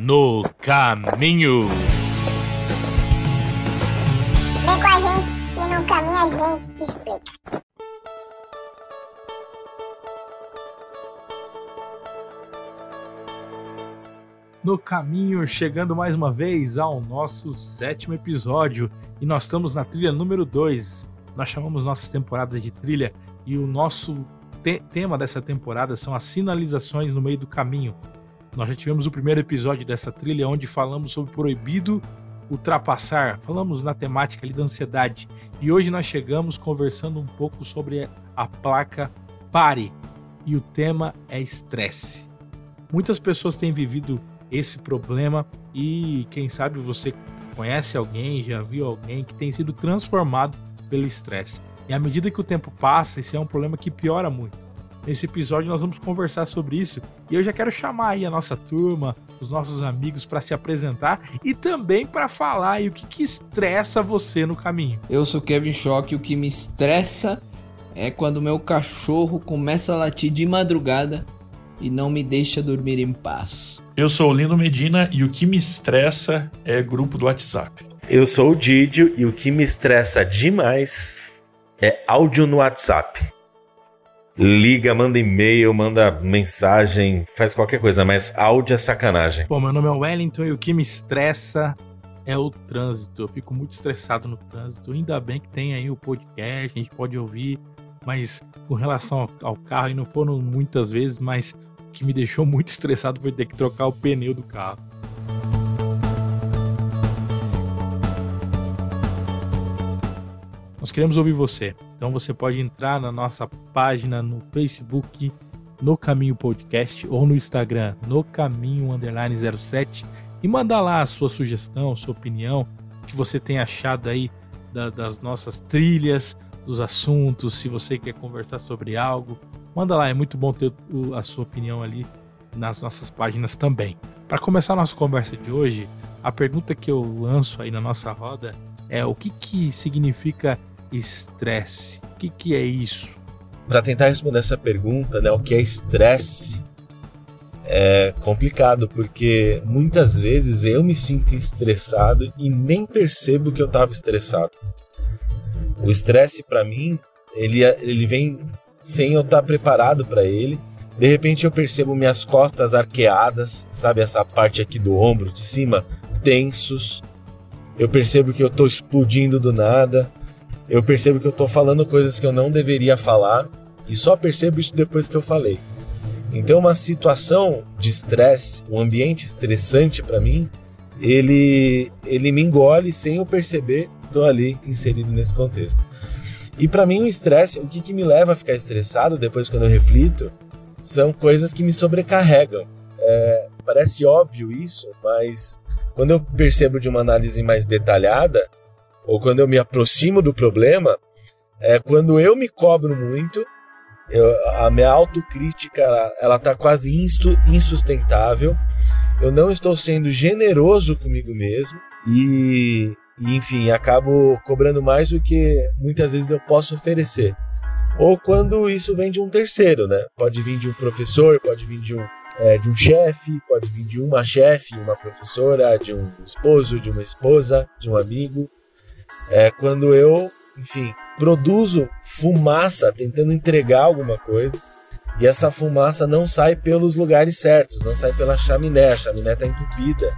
no caminho. Vem com a gente que no caminho a gente te explica. No caminho, chegando mais uma vez ao nosso sétimo episódio e nós estamos na trilha número 2. Nós chamamos nossas temporadas de trilha e o nosso te tema dessa temporada são as sinalizações no meio do caminho. Nós já tivemos o primeiro episódio dessa trilha onde falamos sobre proibido ultrapassar, falamos na temática ali da ansiedade. E hoje nós chegamos conversando um pouco sobre a placa Pare e o tema é estresse. Muitas pessoas têm vivido esse problema e quem sabe você conhece alguém, já viu alguém que tem sido transformado pelo estresse. E à medida que o tempo passa, esse é um problema que piora muito. Nesse episódio nós vamos conversar sobre isso e eu já quero chamar aí a nossa turma, os nossos amigos para se apresentar e também para falar aí o que, que estressa você no caminho. Eu sou Kevin Schock e o que me estressa é quando meu cachorro começa a latir de madrugada e não me deixa dormir em paz. Eu sou o Lindo Medina e o que me estressa é grupo do WhatsApp. Eu sou o Didio e o que me estressa demais é áudio no WhatsApp. Liga, manda e-mail, manda mensagem, faz qualquer coisa, mas áudio é sacanagem. Bom, meu nome é Wellington e o que me estressa é o trânsito. Eu fico muito estressado no trânsito. Ainda bem que tem aí o podcast, a gente pode ouvir, mas com relação ao carro, e não foram muitas vezes, mas o que me deixou muito estressado foi ter que trocar o pneu do carro. Nós queremos ouvir você. Então você pode entrar na nossa página no Facebook, no Caminho Podcast, ou no Instagram, no Caminho Underline 07, e mandar lá a sua sugestão, a sua opinião, o que você tem achado aí da, das nossas trilhas, dos assuntos, se você quer conversar sobre algo. Manda lá, é muito bom ter a sua opinião ali nas nossas páginas também. Para começar a nossa conversa de hoje, a pergunta que eu lanço aí na nossa roda é o que, que significa estresse? O que, que é isso? Para tentar responder essa pergunta, né, o que é estresse? É complicado porque muitas vezes eu me sinto estressado e nem percebo que eu estava estressado. O estresse para mim, ele, ele vem sem eu estar tá preparado para ele. De repente eu percebo minhas costas arqueadas, sabe essa parte aqui do ombro de cima, tensos. Eu percebo que eu estou explodindo do nada eu percebo que eu tô falando coisas que eu não deveria falar e só percebo isso depois que eu falei. Então, uma situação de estresse, um ambiente estressante para mim, ele ele me engole sem eu perceber, tô ali inserido nesse contexto. E para mim o estresse, o que, que me leva a ficar estressado depois quando eu reflito, são coisas que me sobrecarregam. É, parece óbvio isso, mas quando eu percebo de uma análise mais detalhada, ou quando eu me aproximo do problema, é quando eu me cobro muito, eu, a minha autocrítica ela, ela tá quase insustentável, eu não estou sendo generoso comigo mesmo e, e, enfim, acabo cobrando mais do que muitas vezes eu posso oferecer. Ou quando isso vem de um terceiro, né? Pode vir de um professor, pode vir de um, é, de um chefe, pode vir de uma chefe, uma professora, de um esposo, de uma esposa, de um amigo é quando eu, enfim, produzo fumaça tentando entregar alguma coisa e essa fumaça não sai pelos lugares certos, não sai pela chaminé, a chaminé está entupida.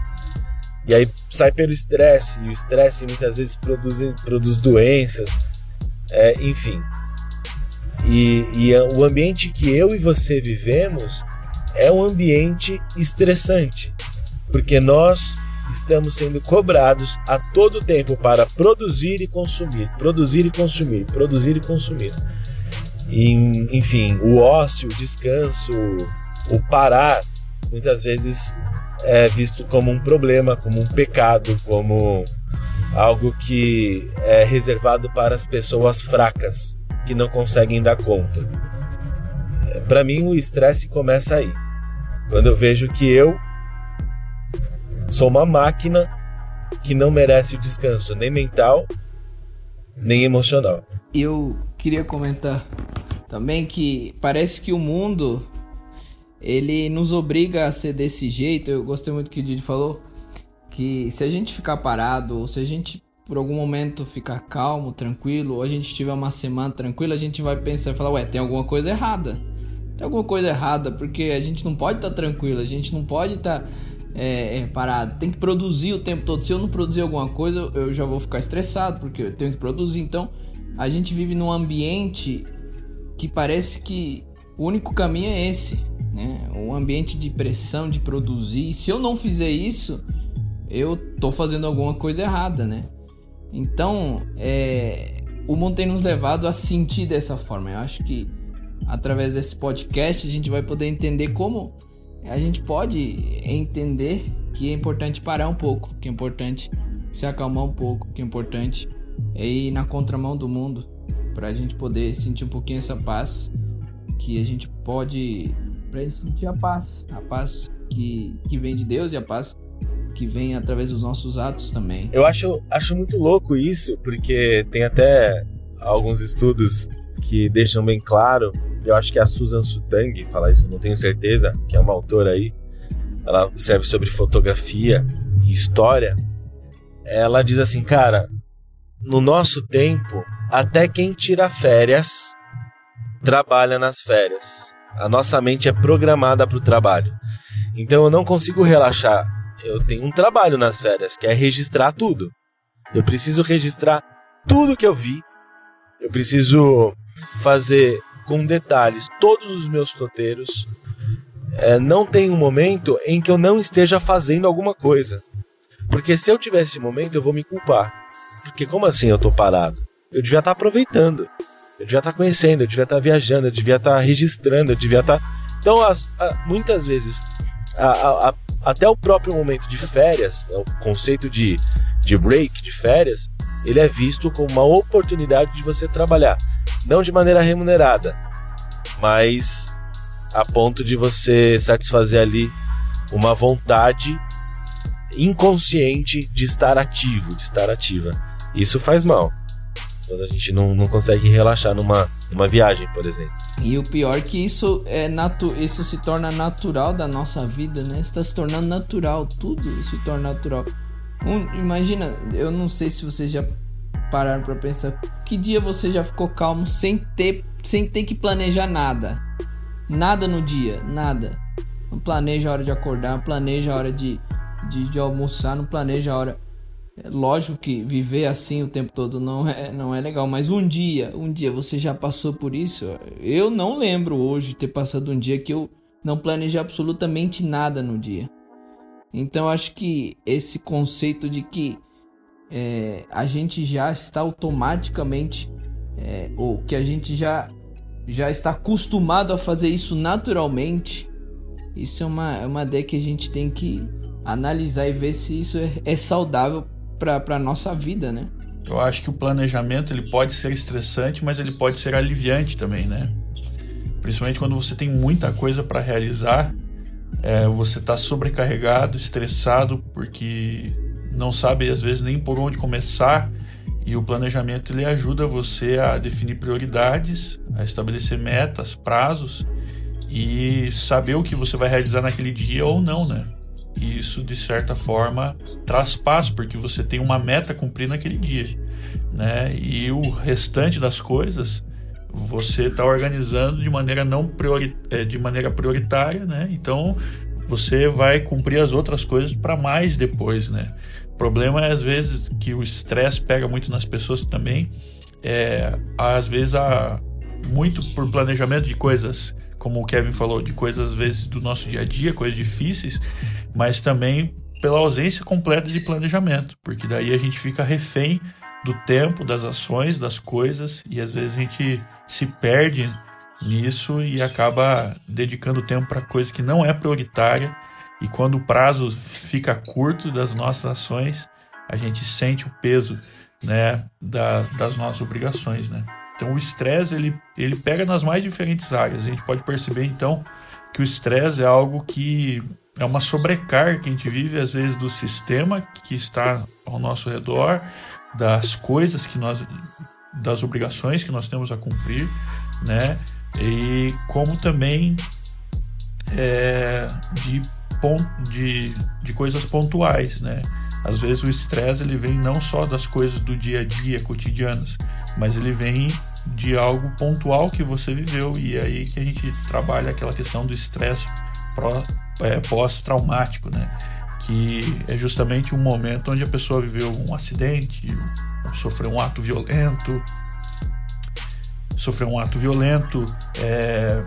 E aí sai pelo estresse, e o estresse muitas vezes produz, produz doenças, é, enfim. E, e o ambiente que eu e você vivemos é um ambiente estressante, porque nós estamos sendo cobrados a todo tempo para produzir e consumir, produzir e consumir, produzir e consumir. E, enfim, o ócio, o descanso, o parar, muitas vezes é visto como um problema, como um pecado, como algo que é reservado para as pessoas fracas que não conseguem dar conta. Para mim, o estresse começa aí. Quando eu vejo que eu Sou uma máquina que não merece o descanso nem mental, nem emocional. Eu queria comentar também que parece que o mundo ele nos obriga a ser desse jeito. Eu gostei muito que o Didi falou que se a gente ficar parado, ou se a gente por algum momento ficar calmo, tranquilo, ou a gente tiver uma semana tranquila, a gente vai pensar e falar, ué, tem alguma coisa errada. Tem alguma coisa errada, porque a gente não pode estar tá tranquilo, a gente não pode estar tá, é, é, parado. Tem que produzir o tempo todo. Se eu não produzir alguma coisa, eu já vou ficar estressado, porque eu tenho que produzir. Então, a gente vive num ambiente que parece que o único caminho é esse, né? Um ambiente de pressão, de produzir. E se eu não fizer isso, eu tô fazendo alguma coisa errada, né? Então, é, o mundo tem nos levado a sentir dessa forma. Eu acho que através desse podcast a gente vai poder entender como a gente pode entender que é importante parar um pouco, que é importante se acalmar um pouco, que é importante é ir na contramão do mundo para a gente poder sentir um pouquinho essa paz que a gente pode para gente sentir a paz, a paz que, que vem de Deus e a paz que vem através dos nossos atos também. Eu acho, acho muito louco isso, porque tem até alguns estudos que deixam bem claro. Eu acho que é a Susan Sutang fala isso, não tenho certeza, que é uma autora aí. Ela escreve sobre fotografia e história. Ela diz assim, cara, no nosso tempo, até quem tira férias trabalha nas férias. A nossa mente é programada para o trabalho. Então eu não consigo relaxar eu tenho um trabalho nas férias, que é registrar tudo. Eu preciso registrar tudo que eu vi. Eu preciso fazer com detalhes todos os meus roteiros. É, não tem um momento em que eu não esteja fazendo alguma coisa. Porque se eu tivesse momento, eu vou me culpar. Porque como assim eu tô parado? Eu devia estar tá aproveitando. Eu devia estar tá conhecendo, eu devia estar tá viajando, eu devia estar registrando, eu devia estar. Então, as, a, muitas vezes, a, a, até o próprio momento de férias, né, o conceito de, de break, de férias, ele é visto como uma oportunidade de você trabalhar. Não de maneira remunerada, mas a ponto de você satisfazer ali uma vontade inconsciente de estar ativo, de estar ativa. Isso faz mal. Quando a gente não, não consegue relaxar numa, numa viagem, por exemplo. E o pior é que isso é natu isso se torna natural da nossa vida, né? Está se tornando natural, tudo se torna natural. Um, imagina, eu não sei se vocês já pararam para pensar, que dia você já ficou calmo sem ter sem ter que planejar nada? Nada no dia, nada. Não planeja a hora de acordar, não planeja a hora de, de, de almoçar, não planeja a hora é lógico que viver assim o tempo todo não é, não é legal, mas um dia, um dia você já passou por isso? Eu não lembro hoje ter passado um dia que eu não planejei absolutamente nada no dia. Então acho que esse conceito de que é, a gente já está automaticamente, é, ou que a gente já, já está acostumado a fazer isso naturalmente, isso é uma, é uma ideia que a gente tem que analisar e ver se isso é, é saudável para nossa vida, né? Eu acho que o planejamento ele pode ser estressante, mas ele pode ser aliviante também, né? Principalmente quando você tem muita coisa para realizar, é, você está sobrecarregado, estressado, porque não sabe às vezes nem por onde começar. E o planejamento ele ajuda você a definir prioridades, a estabelecer metas, prazos e saber o que você vai realizar naquele dia ou não, né? E isso, de certa forma, traz paz, porque você tem uma meta a cumprir naquele dia. Né? E o restante das coisas você está organizando de maneira não priori é, de maneira prioritária, né? Então você vai cumprir as outras coisas para mais depois, né? O problema é às vezes que o estresse pega muito nas pessoas também. É, às vezes há muito por planejamento de coisas como o Kevin falou, de coisas às vezes do nosso dia a dia, coisas difíceis, mas também pela ausência completa de planejamento, porque daí a gente fica refém do tempo, das ações, das coisas, e às vezes a gente se perde nisso e acaba dedicando tempo para coisa que não é prioritária, e quando o prazo fica curto das nossas ações, a gente sente o peso né, da, das nossas obrigações, né? Então o estresse ele, ele pega nas mais diferentes áreas. A gente pode perceber então que o estresse é algo que é uma sobrecarga que a gente vive às vezes do sistema que está ao nosso redor, das coisas que nós das obrigações que nós temos a cumprir, né? E como também é, de, de, de coisas pontuais, né? Às vezes o estresse ele vem não só das coisas do dia a dia, cotidianas, mas ele vem de algo pontual que você viveu e é aí que a gente trabalha aquela questão do estresse é, pós-traumático, né? Que é justamente um momento onde a pessoa viveu um acidente, sofreu um ato violento, sofreu um ato violento, é,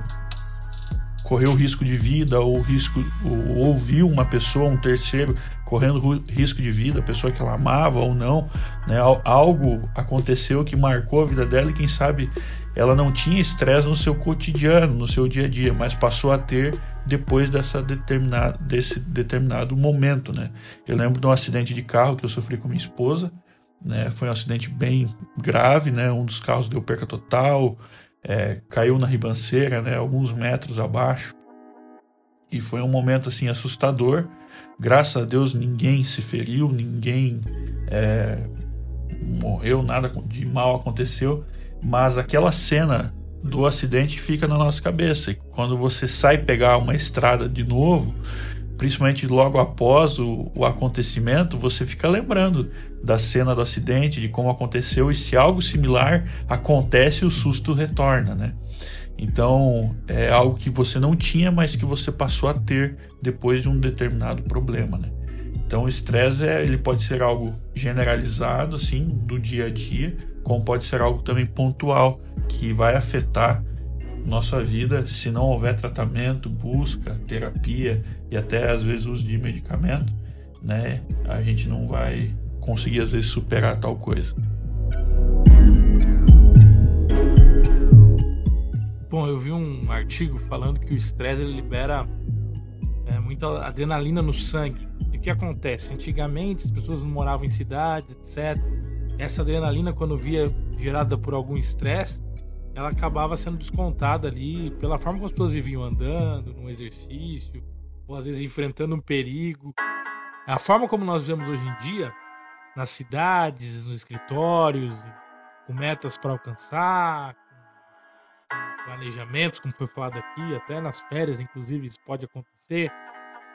correu risco de vida ou risco ou ouviu uma pessoa, um terceiro correndo risco de vida, pessoa que ela amava ou não, né? Algo aconteceu que marcou a vida dela e quem sabe ela não tinha estresse no seu cotidiano, no seu dia a dia, mas passou a ter depois dessa determinada, desse determinado momento, né? Eu lembro de um acidente de carro que eu sofri com minha esposa, né? Foi um acidente bem grave, né? Um dos carros deu perca total, é, caiu na ribanceira, né, alguns metros abaixo. E foi um momento assim assustador. Graças a Deus ninguém se feriu, ninguém é, morreu, nada de mal aconteceu. Mas aquela cena do acidente fica na nossa cabeça. E quando você sai pegar uma estrada de novo, principalmente logo após o, o, acontecimento, você fica lembrando da cena do acidente, de como aconteceu, e se algo similar acontece, o susto retorna, né? Então, é algo que você não tinha, mas que você passou a ter depois de um determinado problema, né? Então, o estresse é, ele pode ser algo generalizado, assim, do dia a dia, como pode ser algo também pontual, que vai afetar nossa vida, se não houver tratamento, busca, terapia e até às vezes uso de medicamento, né, a gente não vai conseguir às vezes superar tal coisa. Bom, eu vi um artigo falando que o estresse libera é, muita adrenalina no sangue. E o que acontece? Antigamente as pessoas não moravam em cidades, etc. Essa adrenalina, quando via gerada por algum estresse, ela acabava sendo descontada ali pela forma como as pessoas viviam andando, no exercício, ou às vezes enfrentando um perigo. A forma como nós vivemos hoje em dia, nas cidades, nos escritórios, com metas para alcançar, com planejamentos, como foi falado aqui, até nas férias, inclusive, isso pode acontecer.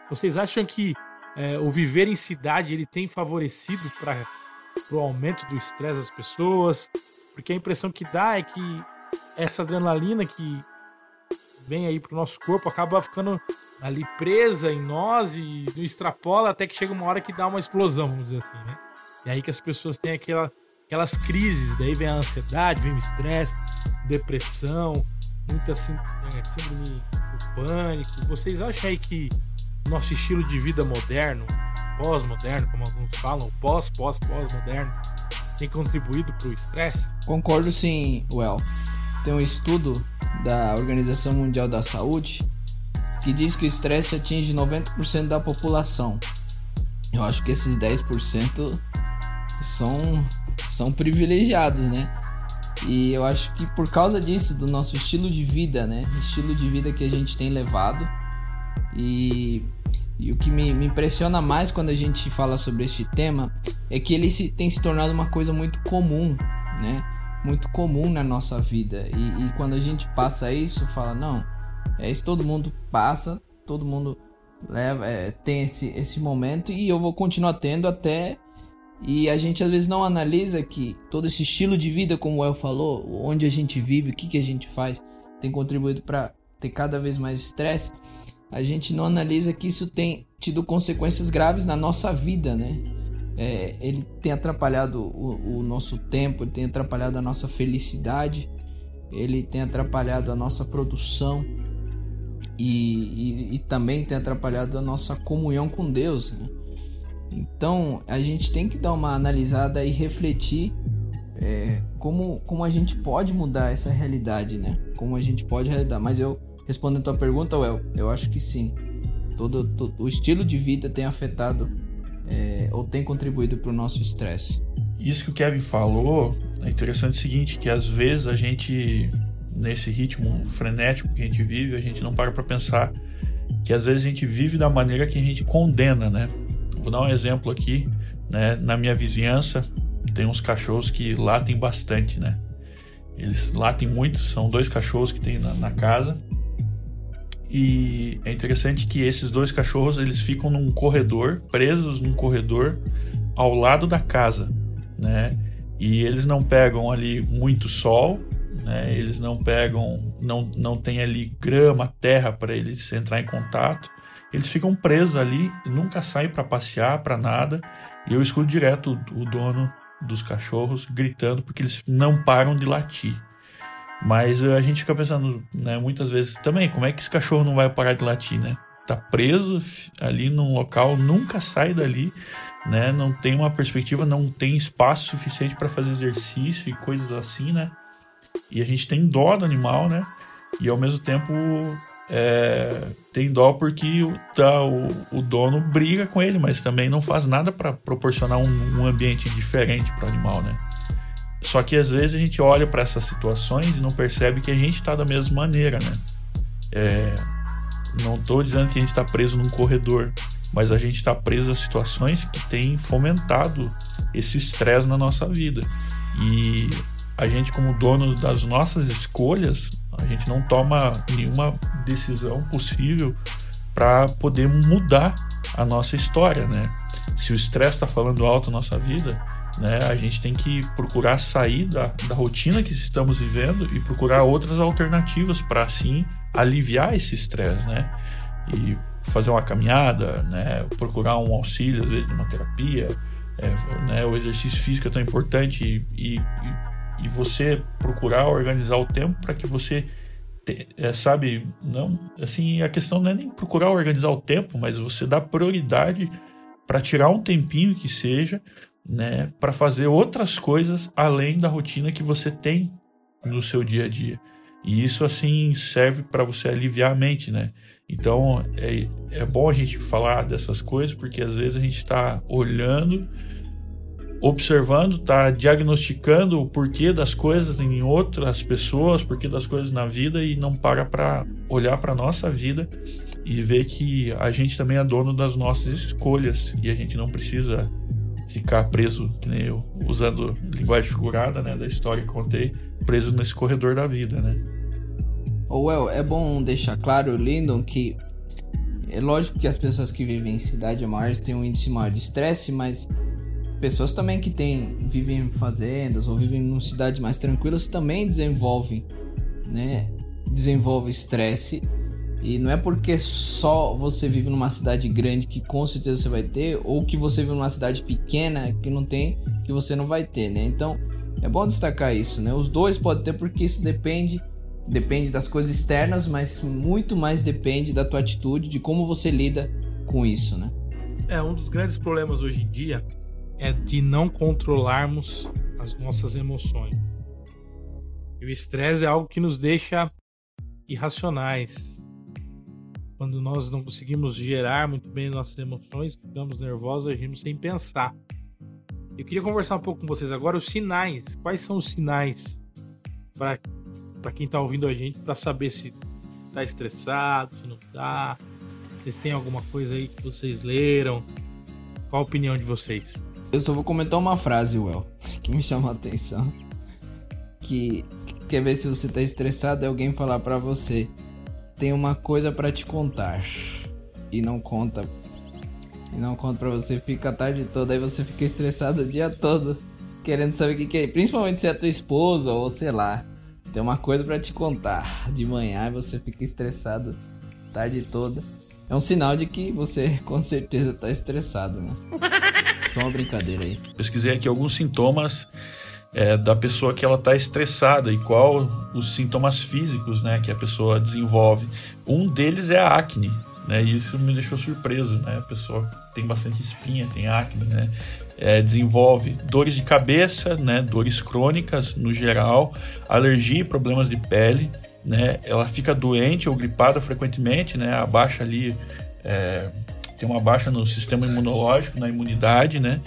Vocês acham que é, o viver em cidade ele tem favorecido para o aumento do estresse das pessoas? Porque a impressão que dá é que essa adrenalina que vem aí pro nosso corpo acaba ficando ali presa em nós e extrapola até que chega uma hora que dá uma explosão, vamos dizer assim, né? E aí que as pessoas têm aquela, aquelas crises, daí vem a ansiedade, vem o estresse, depressão, muita é, síndrome do pânico. Vocês acham aí que nosso estilo de vida moderno, pós-moderno, como alguns falam, pós-pós-pós-moderno, tem contribuído para o estresse? Concordo sim, Well tem um estudo da Organização Mundial da Saúde que diz que o estresse atinge 90% da população. Eu acho que esses 10% são, são privilegiados, né? E eu acho que por causa disso, do nosso estilo de vida, né? Estilo de vida que a gente tem levado. E, e o que me, me impressiona mais quando a gente fala sobre este tema é que ele se, tem se tornado uma coisa muito comum, né? Muito comum na nossa vida. E, e quando a gente passa isso, fala, não, é isso todo mundo passa, todo mundo leva, é, tem esse, esse momento e eu vou continuar tendo até. E a gente às vezes não analisa que todo esse estilo de vida, como o El falou, onde a gente vive, o que, que a gente faz, tem contribuído para ter cada vez mais estresse. A gente não analisa que isso tem tido consequências graves na nossa vida, né? É, ele tem atrapalhado o, o, nosso tempo, ele tem atrapalhado a nossa felicidade, ele tem atrapalhado a nossa produção e, e, e também tem atrapalhado a nossa comunhão com Deus. Né? Então a gente tem que dar uma analisada e refletir é, como, como a gente pode mudar essa realidade, né? Como a gente pode realidade. Mas eu respondendo a tua pergunta, Well, eu acho que sim. Todo, todo o estilo de vida tem afetado é, ou tem contribuído para o nosso estresse? Isso que o Kevin falou é interessante o seguinte, que às vezes a gente, nesse ritmo frenético que a gente vive, a gente não para para pensar que às vezes a gente vive da maneira que a gente condena, né? Vou dar um exemplo aqui, né? Na minha vizinhança tem uns cachorros que latem bastante, né? Eles latem muito, são dois cachorros que tem na, na casa e é interessante que esses dois cachorros eles ficam num corredor, presos num corredor ao lado da casa, né? E eles não pegam ali muito sol, né? Eles não pegam, não, não tem ali grama, terra para eles entrar em contato. Eles ficam presos ali, nunca saem para passear, para nada. E eu escuto direto o, o dono dos cachorros gritando porque eles não param de latir. Mas a gente fica pensando, né, muitas vezes também, como é que esse cachorro não vai parar de latir, né? Tá preso ali num local, nunca sai dali, né? Não tem uma perspectiva, não tem espaço suficiente para fazer exercício e coisas assim, né? E a gente tem dó do animal, né? E ao mesmo tempo é, tem dó porque o, tá, o, o, dono briga com ele, mas também não faz nada para proporcionar um, um, ambiente diferente para o animal, né? Só que às vezes a gente olha para essas situações e não percebe que a gente está da mesma maneira, né? É, não estou dizendo que a gente está preso num corredor, mas a gente está preso a situações que têm fomentado esse estresse na nossa vida. E a gente, como dono das nossas escolhas, a gente não toma nenhuma decisão possível para poder mudar a nossa história, né? Se o estresse está falando alto na nossa vida, né, a gente tem que procurar sair da, da rotina que estamos vivendo e procurar outras alternativas para assim aliviar esse estresse, né? E fazer uma caminhada, né? Procurar um auxílio, às vezes, de uma terapia, é, né? O exercício físico é tão importante e, e, e você procurar organizar o tempo para que você é, sabe não assim a questão não é nem procurar organizar o tempo mas você dá prioridade para tirar um tempinho que seja né para fazer outras coisas além da rotina que você tem no seu dia a dia. E isso assim serve para você aliviar a mente né? Então é, é bom a gente falar dessas coisas porque às vezes a gente está olhando observando, tá diagnosticando o porquê das coisas em outras pessoas, porquê das coisas na vida e não para para olhar para nossa vida e ver que a gente também é dono das nossas escolhas e a gente não precisa ficar preso, nem eu, usando linguagem figurada, né, da história que contei, preso nesse corredor da vida, né? Well, é bom deixar claro, Lindon, que é lógico que as pessoas que vivem em cidade maiores têm um índice maior de estresse, mas pessoas também que tem, vivem em fazendas ou vivem em cidades mais tranquilas também desenvolvem, né? Desenvolve estresse. E não é porque só você vive numa cidade grande que com certeza você vai ter, ou que você vive numa cidade pequena que não tem, que você não vai ter, né? Então, é bom destacar isso, né? Os dois podem ter porque isso depende depende das coisas externas, mas muito mais depende da tua atitude, de como você lida com isso, né? É um dos grandes problemas hoje em dia é de não controlarmos as nossas emoções. E o estresse é algo que nos deixa irracionais. Quando nós não conseguimos gerar muito bem nossas emoções, ficamos nervosos, agimos sem pensar. Eu queria conversar um pouco com vocês agora os sinais. Quais são os sinais para quem está ouvindo a gente para saber se está estressado, se não está? Se tem alguma coisa aí que vocês leram? Qual a opinião de vocês? Eu só vou comentar uma frase, Well, que me chama a atenção. Que quer ver se você tá estressado é alguém falar para você: "Tem uma coisa para te contar" e não conta. E não conta para você, fica a tarde toda aí você fica estressado o dia todo, querendo saber o que, que é, principalmente se é tua esposa ou sei lá. Tem uma coisa para te contar de manhã e você fica estressado a tarde toda. É um sinal de que você com certeza tá estressado, né? Só uma brincadeira aí. Pesquisei aqui alguns sintomas é, da pessoa que ela está estressada e qual os sintomas físicos né, que a pessoa desenvolve. Um deles é a acne, né? E isso me deixou surpreso, né? A pessoa tem bastante espinha, tem acne, né? É, desenvolve dores de cabeça, né? Dores crônicas no geral, alergia e problemas de pele, né? Ela fica doente ou gripada frequentemente, né? Abaixa ali é, tem uma baixa no sistema imunológico, na imunidade, né?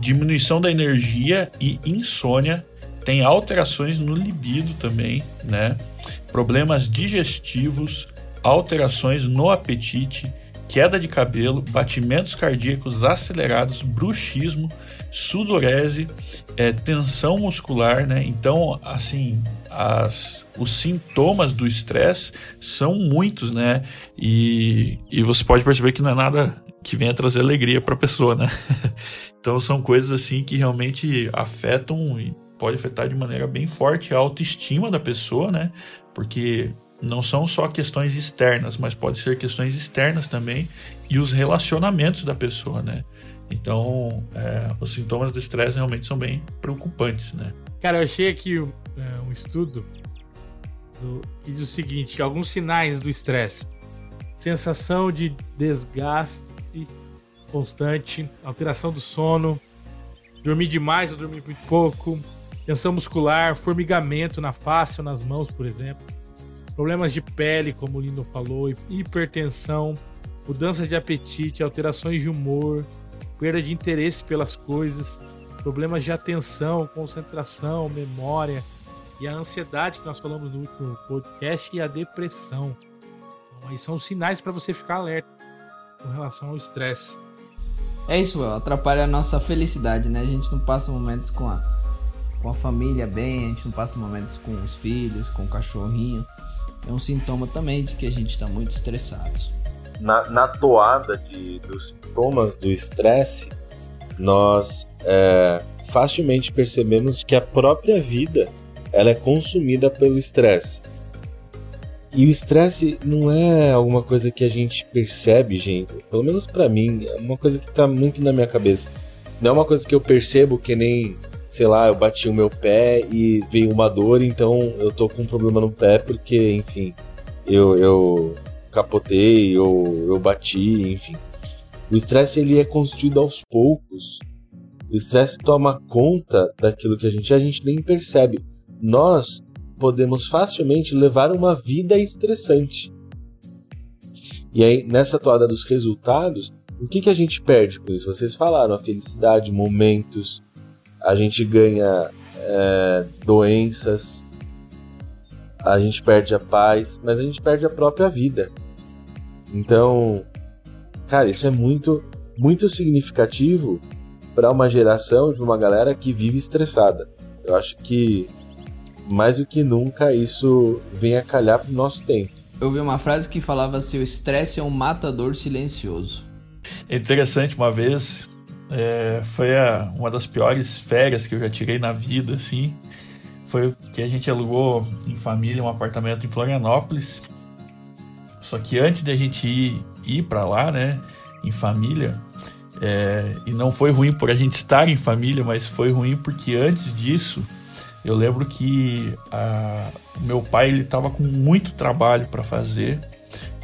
Diminuição da energia e insônia, tem alterações no libido também, né? Problemas digestivos, alterações no apetite, queda de cabelo, batimentos cardíacos acelerados, bruxismo, sudorese, é, tensão muscular, né? Então, assim, as, os sintomas do estresse são muitos, né? E, e você pode perceber que não é nada que venha trazer alegria para a pessoa, né? então são coisas assim que realmente afetam e pode afetar de maneira bem forte a autoestima da pessoa, né? Porque não são só questões externas, mas pode ser questões externas também e os relacionamentos da pessoa, né? Então, é, os sintomas do estresse realmente são bem preocupantes, né? Cara, eu achei aqui é, um estudo do, que diz o seguinte: alguns sinais do estresse, sensação de desgaste constante, alteração do sono, dormir demais ou dormir muito pouco, tensão muscular, formigamento na face ou nas mãos, por exemplo, problemas de pele, como o Lino falou, hipertensão, mudança de apetite, alterações de humor, perda de interesse pelas coisas, problemas de atenção, concentração, memória e a ansiedade que nós falamos no último podcast e a depressão. Então, aí são sinais para você ficar alerta com relação ao estresse. É isso, atrapalha a nossa felicidade, né? A gente não passa momentos com a, com a família bem, a gente não passa momentos com os filhos, com o cachorrinho. É um sintoma também de que a gente está muito estressado na, na toada de, dos sintomas do estresse, nós é, facilmente percebemos que a própria vida ela é consumida pelo estresse. E o estresse não é alguma coisa que a gente percebe, gente. Pelo menos para mim, é uma coisa que tá muito na minha cabeça. Não é uma coisa que eu percebo que nem, sei lá, eu bati o meu pé e veio uma dor, então eu tô com um problema no pé porque, enfim, eu, eu capotei ou eu bati, enfim. O estresse ele é construído aos poucos. O estresse toma conta daquilo que a gente a gente nem percebe. Nós podemos facilmente levar uma vida estressante. E aí, nessa toada dos resultados, o que, que a gente perde com isso? Vocês falaram a felicidade, momentos, a gente ganha é, doenças, a gente perde a paz, mas a gente perde a própria vida. Então, cara, isso é muito, muito significativo para uma geração, de uma galera que vive estressada. Eu acho que mais do que nunca isso vem a calhar pro nosso tempo. Eu vi uma frase que falava assim: o estresse é um matador silencioso. É interessante, uma vez é, foi a, uma das piores férias que eu já tirei na vida, assim foi que a gente alugou em família um apartamento em Florianópolis. Só que antes de a gente ir, ir para lá, né, em família, é, e não foi ruim por a gente estar em família, mas foi ruim porque antes disso, eu lembro que a, meu pai ele estava com muito trabalho para fazer,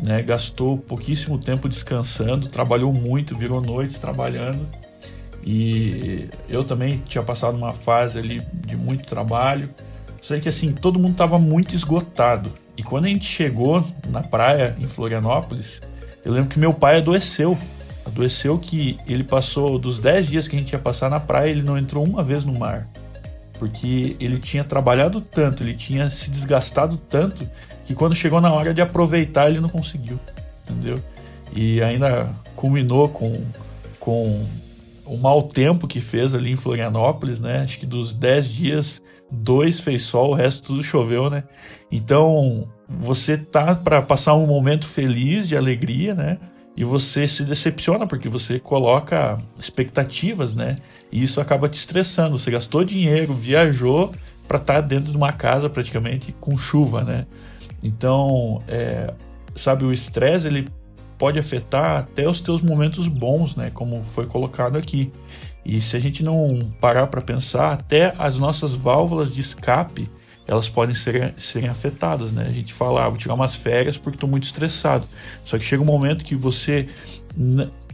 né, gastou pouquíssimo tempo descansando, trabalhou muito, virou noites trabalhando. E eu também tinha passado uma fase ali de muito trabalho. Sei que assim, todo mundo estava muito esgotado. E quando a gente chegou na praia em Florianópolis, eu lembro que meu pai adoeceu. Adoeceu que ele passou dos 10 dias que a gente ia passar na praia, ele não entrou uma vez no mar. Porque ele tinha trabalhado tanto, ele tinha se desgastado tanto, que quando chegou na hora de aproveitar, ele não conseguiu. Entendeu? E ainda culminou com, com o mau tempo que fez ali em Florianópolis, né? Acho que dos 10 dias, dois fez sol, o resto tudo choveu, né? Então, você tá para passar um momento feliz, de alegria, né? E você se decepciona porque você coloca expectativas, né? E isso acaba te estressando. Você gastou dinheiro, viajou para estar tá dentro de uma casa praticamente com chuva, né? Então, é, sabe, o estresse ele pode afetar até os teus momentos bons, né? Como foi colocado aqui. E se a gente não parar para pensar, até as nossas válvulas de escape elas podem ser, serem afetadas, né? A gente fala, ah, vou tirar umas férias porque estou muito estressado. Só que chega um momento que você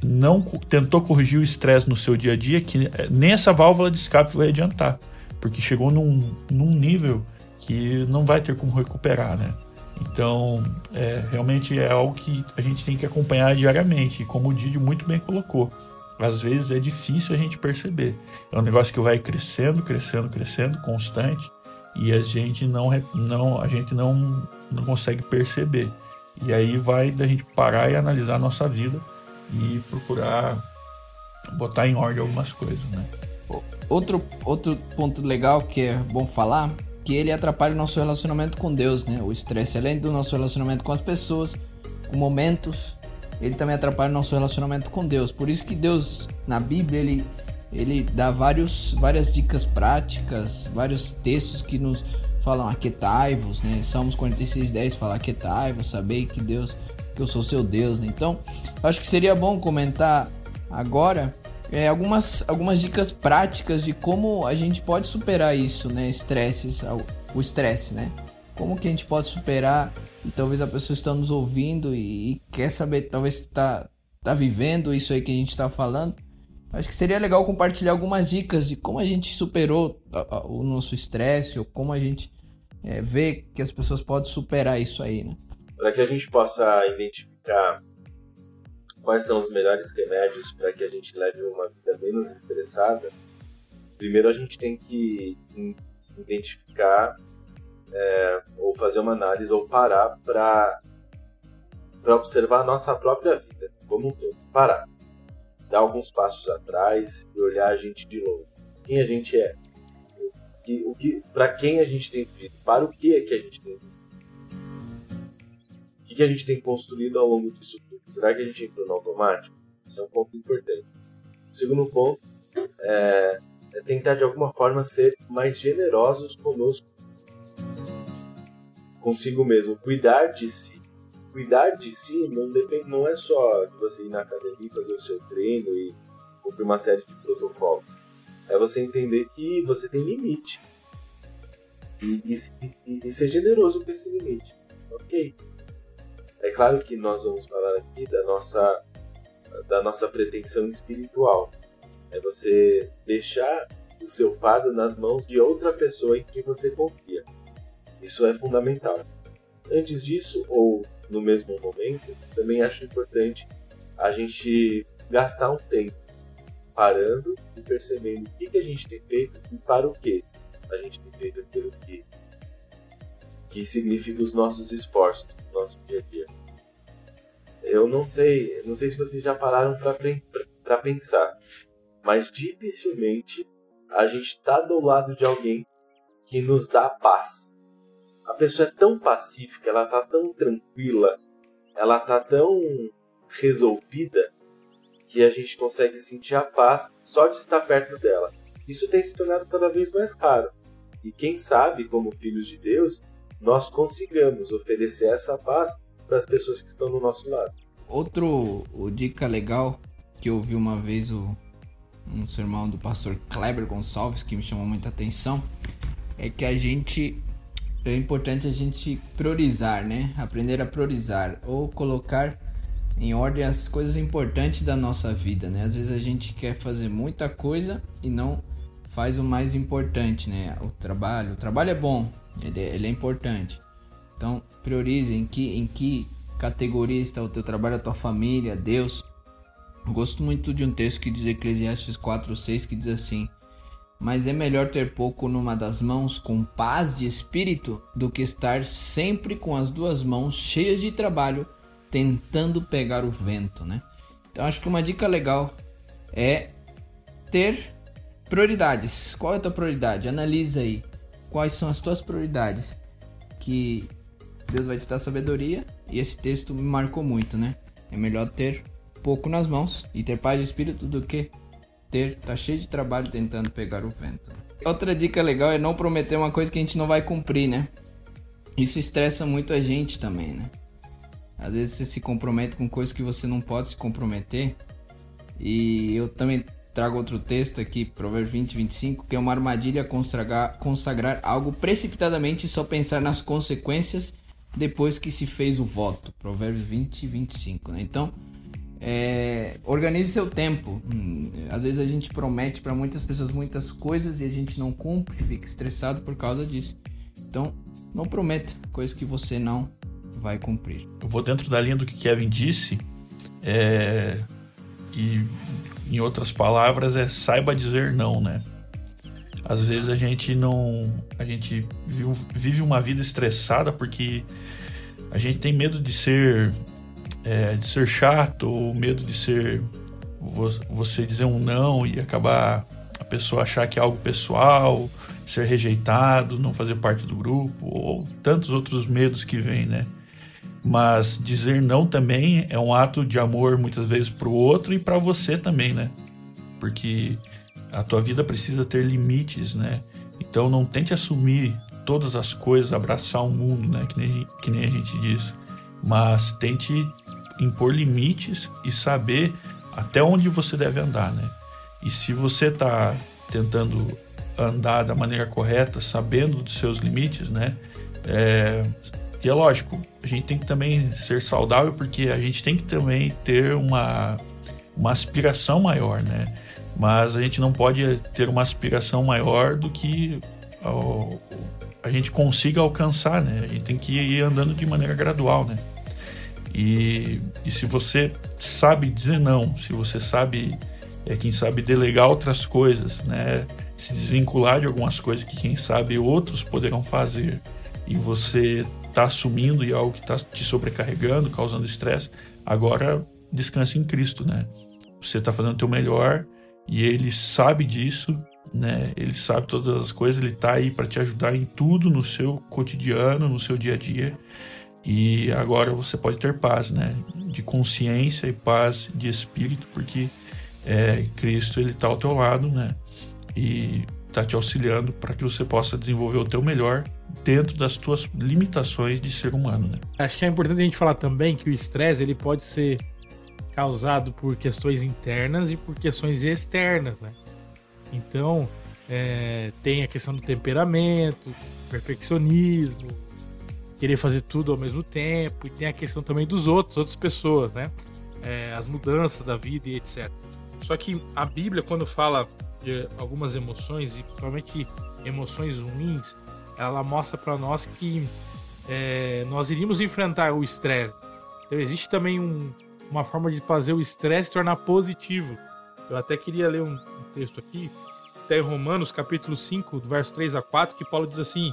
não tentou corrigir o estresse no seu dia a dia, que eh, nem essa válvula de escape vai adiantar, porque chegou num, num nível que não vai ter como recuperar, né? Então, é, realmente é algo que a gente tem que acompanhar diariamente, como o Didio muito bem colocou. Às vezes é difícil a gente perceber. É um negócio que vai crescendo, crescendo, crescendo, constante, e a gente não, não, a gente não, não consegue perceber. E aí vai da gente parar e analisar a nossa vida e procurar botar em ordem algumas coisas, né? Outro, outro ponto legal que é bom falar, que ele atrapalha o nosso relacionamento com Deus, né? O estresse, além do nosso relacionamento com as pessoas, com momentos, ele também atrapalha o nosso relacionamento com Deus. Por isso que Deus, na Bíblia, ele, ele dá vários, várias dicas práticas, vários textos que nos falam aquetai-vos, né? Salmos 46, 10 fala aquetai-vos, que Deus, que eu sou seu Deus, né? Então, acho que seria bom comentar agora é, algumas, algumas dicas práticas de como a gente pode superar isso, né? Estresses, o estresse, né? Como que a gente pode superar e talvez a pessoa está nos ouvindo e, e quer saber, talvez está tá vivendo isso aí que a gente está falando. Acho que seria legal compartilhar algumas dicas de como a gente superou o nosso estresse ou como a gente é, vê que as pessoas podem superar isso aí, né? Para que a gente possa identificar quais são os melhores remédios para que a gente leve uma vida menos estressada, primeiro a gente tem que identificar é, ou fazer uma análise ou parar para para observar a nossa própria vida como um todo. Parar, dar alguns passos atrás e olhar a gente de novo. Quem a gente é, o que, o que, para quem a gente tem vivido, para o que é que a gente tem vivido, o que, a gente tem construído ao longo disso Será que a gente entrou no automático? Isso é um ponto importante. O segundo ponto é, é tentar de alguma forma ser mais generosos conosco, consigo mesmo, cuidar de si. Cuidar de si não, depende, não é só você ir na academia fazer o seu treino e cumprir uma série de protocolos. É você entender que você tem limite. E, e, e, e ser generoso com esse limite. Ok? É claro que nós vamos falar aqui da nossa, da nossa pretensão espiritual. É você deixar o seu fardo nas mãos de outra pessoa em que você confia. Isso é fundamental. Antes disso, ou no mesmo momento, também acho importante a gente gastar um tempo parando e percebendo o que, que a gente tem feito e para o que a gente tem feito aquilo que que significa os nossos esforços no nosso dia a dia. Eu não sei, não sei se vocês já pararam para pensar, mas dificilmente a gente está do lado de alguém que nos dá paz. A pessoa é tão pacífica, ela tá tão tranquila, ela tá tão resolvida que a gente consegue sentir a paz só de estar perto dela. Isso tem se tornado cada vez mais raro. E quem sabe, como filhos de Deus, nós consigamos oferecer essa paz para as pessoas que estão do nosso lado. Outro dica legal que eu vi uma vez o, um sermão do pastor Kleber Gonçalves que me chamou muita atenção é que a gente é importante a gente priorizar, né? Aprender a priorizar ou colocar em ordem as coisas importantes da nossa vida, né? Às vezes a gente quer fazer muita coisa e não faz o mais importante, né? O trabalho. O trabalho é bom, ele é, ele é importante. Então, priorize em que, em que categoria está o teu trabalho, a tua família, Deus. Eu gosto muito de um texto que diz Eclesiastes 4:6 que diz assim: Mas é melhor ter pouco numa das mãos com paz de espírito do que estar sempre com as duas mãos cheias de trabalho tentando pegar o vento, né? Então acho que uma dica legal é ter prioridades. Qual é a tua prioridade? Analisa aí quais são as tuas prioridades. Que Deus vai te dar sabedoria e esse texto me marcou muito, né? É melhor ter pouco nas mãos e ter paz de espírito do que ter tá cheio de trabalho tentando pegar o vento. Outra dica legal é não prometer uma coisa que a gente não vai cumprir, né? Isso estressa muito a gente também, né? Às vezes você se compromete com coisas que você não pode se comprometer. E eu também trago outro texto aqui, Provérbio 20, 25, que é uma armadilha consagrar, consagrar algo precipitadamente e só pensar nas consequências depois que se fez o voto. Provérbios 20 e 25. Né? Então, é, organize seu tempo. Hum, às vezes a gente promete para muitas pessoas muitas coisas e a gente não cumpre, fica estressado por causa disso. Então, não prometa coisas que você não vai cumprir. Eu vou dentro da linha do que Kevin disse. É, e em outras palavras é saiba dizer não, né? Às vezes a gente não. A gente vive uma vida estressada porque a gente tem medo de ser. É, de ser chato, ou medo de ser. Você dizer um não e acabar a pessoa achar que é algo pessoal, ser rejeitado, não fazer parte do grupo, ou tantos outros medos que vêm, né? Mas dizer não também é um ato de amor muitas vezes para o outro e para você também, né? Porque a tua vida precisa ter limites, né? Então não tente assumir todas as coisas, abraçar o mundo, né? Que nem, que nem a gente diz. Mas tente impor limites e saber até onde você deve andar, né? E se você está tentando andar da maneira correta, sabendo dos seus limites, né? É, e é lógico, a gente tem que também ser saudável porque a gente tem que também ter uma, uma aspiração maior, né? Mas a gente não pode ter uma aspiração maior do que ó, a gente consiga alcançar, né? A gente tem que ir andando de maneira gradual, né? E, e se você sabe dizer não, se você sabe, é, quem sabe, delegar outras coisas, né? Se desvincular de algumas coisas que, quem sabe, outros poderão fazer e você está assumindo e é algo que está te sobrecarregando, causando estresse, agora descanse em Cristo, né? Você está fazendo o teu melhor e Ele sabe disso, né? Ele sabe todas as coisas, Ele está aí para te ajudar em tudo no seu cotidiano, no seu dia a dia. E agora você pode ter paz, né? De consciência e paz de espírito, porque é, Cristo ele está ao teu lado, né? E está te auxiliando para que você possa desenvolver o teu melhor dentro das tuas limitações de ser humano. Né? Acho que é importante a gente falar também que o estresse ele pode ser causado por questões internas e por questões externas, né? Então é, tem a questão do temperamento, perfeccionismo, querer fazer tudo ao mesmo tempo e tem a questão também dos outros, outras pessoas, né? É, as mudanças da vida e etc. Só que a Bíblia quando fala de algumas emoções e principalmente emoções ruins, ela mostra para nós que é, nós iríamos enfrentar o estresse. Então existe também um, uma forma de fazer o estresse se tornar positivo. Eu até queria ler um, um texto aqui, até em Romanos capítulo 5, verso 3 a 4, que Paulo diz assim: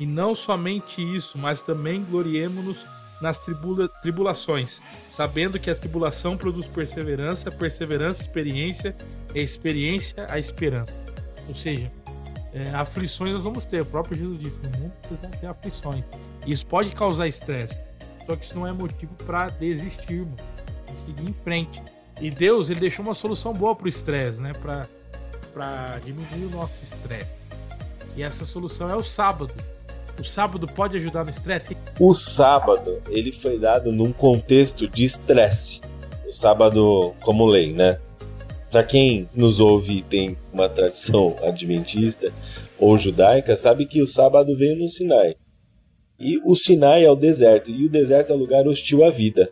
E não somente isso, mas também gloriemos-nos nas tribula tribulações, sabendo que a tribulação produz perseverança, perseverança, experiência, e experiência, a esperança. Ou seja, é, aflições nós vamos ter. O próprio Jesus disse: no mundo precisa ter aflições. Isso pode causar estresse. Só que isso não é motivo para desistirmos, seguir em frente. E Deus ele deixou uma solução boa para o estresse, né? Para diminuir o nosso estresse. E essa solução é o sábado. O sábado pode ajudar no estresse? O sábado ele foi dado num contexto de estresse. O sábado como lei, né? Para quem nos ouve e tem uma tradição adventista ou judaica, sabe que o sábado veio no Sinai. E o Sinai é o deserto, e o deserto é lugar hostil à vida.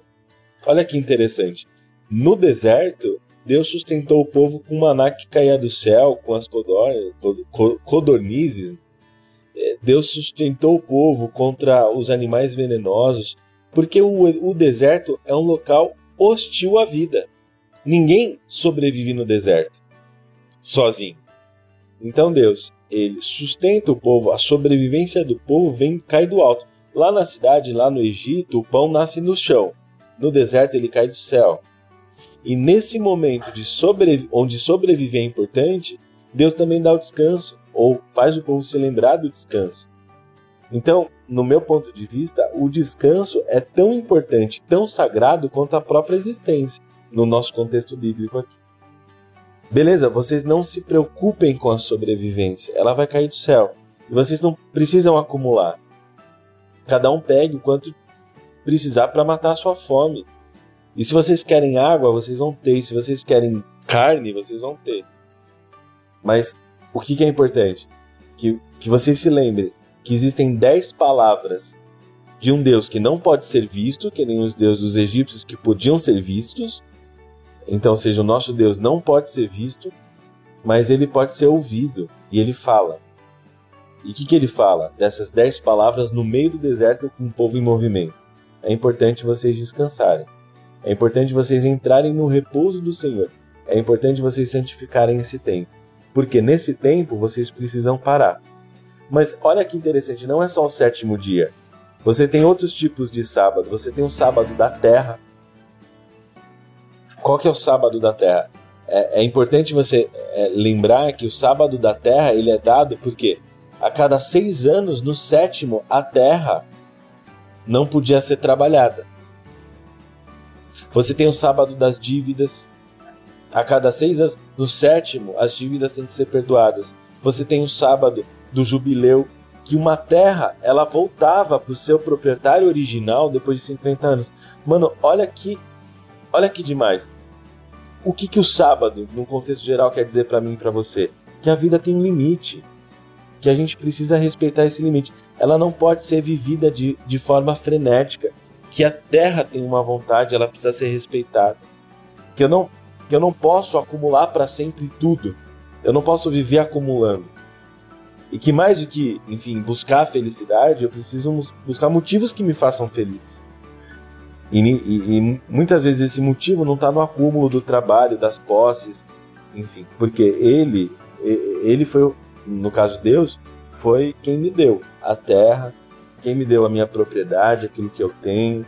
Olha que interessante. No deserto, Deus sustentou o povo com maná que caía do céu, com as codornizes. Deus sustentou o povo contra os animais venenosos, porque o, o deserto é um local hostil à vida. Ninguém sobrevive no deserto sozinho. Então Deus, ele sustenta o povo, a sobrevivência do povo vem cai do alto. Lá na cidade, lá no Egito, o pão nasce no chão. No deserto ele cai do céu. E nesse momento de onde sobreviver é importante, Deus também dá o descanso ou faz o povo se lembrar do descanso. Então, no meu ponto de vista, o descanso é tão importante, tão sagrado quanto a própria existência no nosso contexto bíblico aqui. Beleza, vocês não se preocupem com a sobrevivência, ela vai cair do céu. E vocês não precisam acumular. Cada um pegue o quanto precisar para matar a sua fome. E se vocês querem água, vocês vão ter. E se vocês querem carne, vocês vão ter. Mas o que, que é importante? Que, que vocês se lembrem que existem 10 palavras de um Deus que não pode ser visto, que nem os deuses dos egípcios que podiam ser vistos, então, seja, o nosso Deus não pode ser visto, mas ele pode ser ouvido. E ele fala. E o que, que ele fala? Dessas dez palavras no meio do deserto com o povo em movimento. É importante vocês descansarem. É importante vocês entrarem no repouso do Senhor. É importante vocês santificarem esse tempo. Porque nesse tempo vocês precisam parar. Mas olha que interessante, não é só o sétimo dia. Você tem outros tipos de sábado. Você tem o sábado da terra, qual que é o sábado da terra? é, é importante você é, lembrar que o sábado da terra ele é dado porque a cada seis anos, no sétimo, a terra não podia ser trabalhada. Você tem o sábado das dívidas. A cada seis anos, no sétimo, as dívidas têm que ser perdoadas. Você tem o sábado do jubileu, que uma terra ela voltava para o seu proprietário original depois de 50 anos. Mano, olha que, olha que demais. O que, que o sábado, no contexto geral, quer dizer para mim e para você? Que a vida tem um limite. Que a gente precisa respeitar esse limite. Ela não pode ser vivida de, de forma frenética. Que a terra tem uma vontade, ela precisa ser respeitada. Que eu não, que eu não posso acumular para sempre tudo. Eu não posso viver acumulando. E que mais do que, enfim, buscar felicidade, eu preciso buscar motivos que me façam feliz. E, e, e muitas vezes esse motivo não está no acúmulo do trabalho, das posses, enfim, porque ele, ele foi, no caso Deus, foi quem me deu a terra, quem me deu a minha propriedade, aquilo que eu tenho,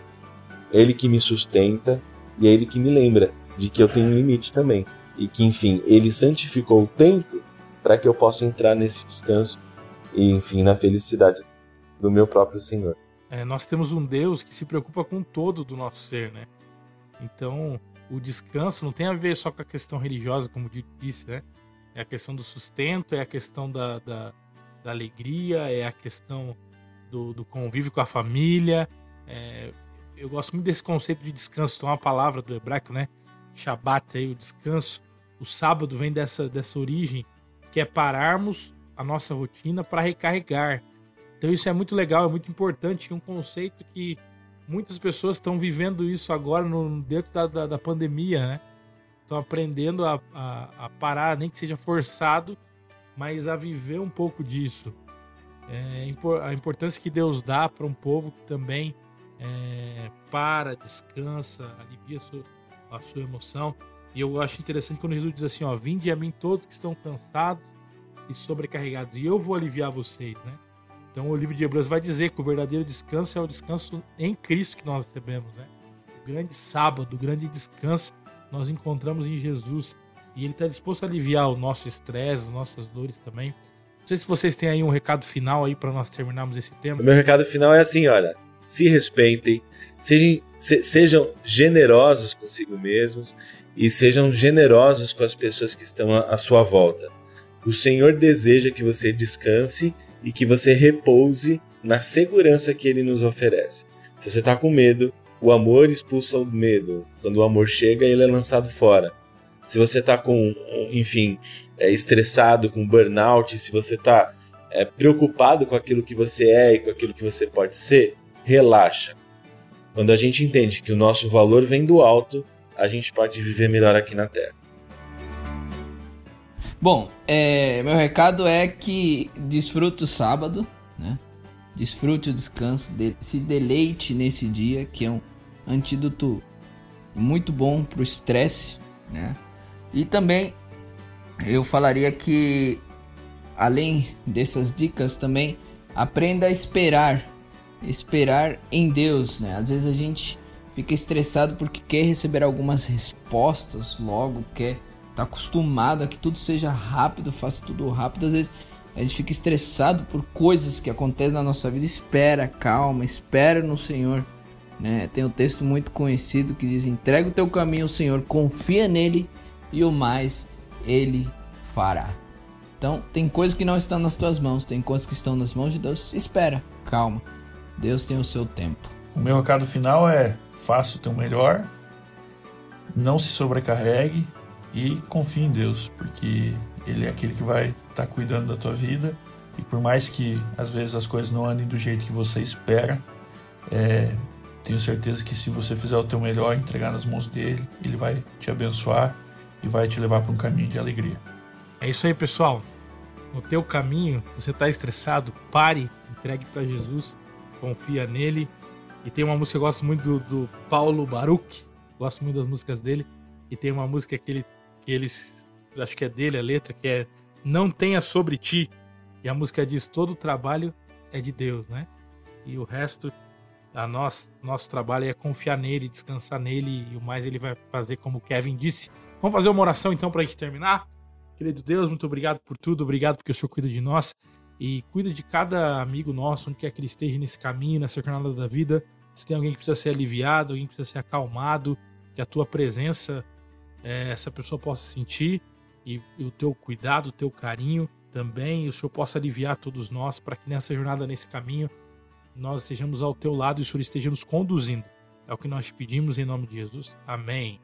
ele que me sustenta e é ele que me lembra de que eu tenho um limite também e que, enfim, ele santificou o tempo para que eu possa entrar nesse descanso e, enfim, na felicidade do meu próprio Senhor. É, nós temos um Deus que se preocupa com todo do nosso ser, né? Então, o descanso não tem a ver só com a questão religiosa, como o disse, né? É a questão do sustento, é a questão da, da, da alegria, é a questão do, do, convívio com a família. É, eu gosto muito desse conceito de descanso, tem uma palavra do hebraico, né? Shabat, aí, o descanso. O sábado vem dessa, dessa origem, que é pararmos a nossa rotina para recarregar. Então isso é muito legal, é muito importante, é um conceito que muitas pessoas estão vivendo isso agora no, dentro da, da, da pandemia, né? Estão aprendendo a, a, a, parar, nem que seja forçado, mas a viver um pouco disso. É, a importância que Deus dá para um povo que também é, para, descansa, alivia sua, a sua emoção. E eu acho interessante quando Jesus diz assim: ó, vinde a mim todos que estão cansados e sobrecarregados, e eu vou aliviar vocês, né? Então o livro de Hebreus vai dizer que o verdadeiro descanso é o descanso em Cristo que nós recebemos, né? O grande sábado, o grande descanso nós encontramos em Jesus e ele está disposto a aliviar o nosso estresse, as nossas dores também. Não sei se vocês têm aí um recado final aí para nós terminarmos esse tema. O meu recado final é assim, olha, se respeitem, sejam, se, sejam generosos consigo mesmos e sejam generosos com as pessoas que estão à, à sua volta. O Senhor deseja que você descanse e que você repouse na segurança que ele nos oferece. Se você está com medo, o amor expulsa o medo. Quando o amor chega, ele é lançado fora. Se você está com, enfim, é, estressado, com burnout, se você está é, preocupado com aquilo que você é e com aquilo que você pode ser, relaxa. Quando a gente entende que o nosso valor vem do alto, a gente pode viver melhor aqui na Terra. Bom, é, meu recado é que desfrute o sábado, né? Desfrute o descanso, de, se deleite nesse dia, que é um antídoto muito bom para o estresse, né? E também eu falaria que, além dessas dicas, também aprenda a esperar, esperar em Deus, né? Às vezes a gente fica estressado porque quer receber algumas respostas logo, quer tá acostumado a que tudo seja rápido, faça tudo rápido, às vezes a gente fica estressado por coisas que acontecem na nossa vida. Espera, calma, espera no Senhor. Né? Tem um texto muito conhecido que diz: entrega o teu caminho ao Senhor, confia nele e o mais ele fará. Então, tem coisas que não estão nas tuas mãos, tem coisas que estão nas mãos de Deus. Espera, calma. Deus tem o seu tempo. O meu recado final é: faça o teu melhor, não se sobrecarregue, e confie em Deus, porque Ele é aquele que vai estar tá cuidando da tua vida. E por mais que às vezes as coisas não andem do jeito que você espera, é, tenho certeza que se você fizer o teu melhor, entregar nas mãos dele, ele vai te abençoar e vai te levar para um caminho de alegria. É isso aí, pessoal. No teu caminho, você está estressado, pare, entregue para Jesus, confia nele. E tem uma música eu gosto muito do, do Paulo Baruch, gosto muito das músicas dele. E tem uma música que ele que eles. Acho que é dele a letra, que é Não tenha sobre ti. E a música diz: todo trabalho é de Deus, né? E o resto, a nós, nosso trabalho é confiar nele, descansar nele, e o mais ele vai fazer, como o Kevin disse, Vamos fazer uma oração então para a gente terminar? Querido Deus, muito obrigado por tudo, obrigado porque o Senhor cuida de nós e cuida de cada amigo nosso, onde quer que ele esteja nesse caminho, nessa jornada da vida. Se tem alguém que precisa ser aliviado, alguém que precisa ser acalmado, que a tua presença é, essa pessoa possa sentir e, e o teu cuidado, o teu carinho também, e o Senhor possa aliviar todos nós para que nessa jornada, nesse caminho, nós estejamos ao teu lado e o Senhor esteja nos conduzindo. É o que nós pedimos em nome de Jesus. Amém.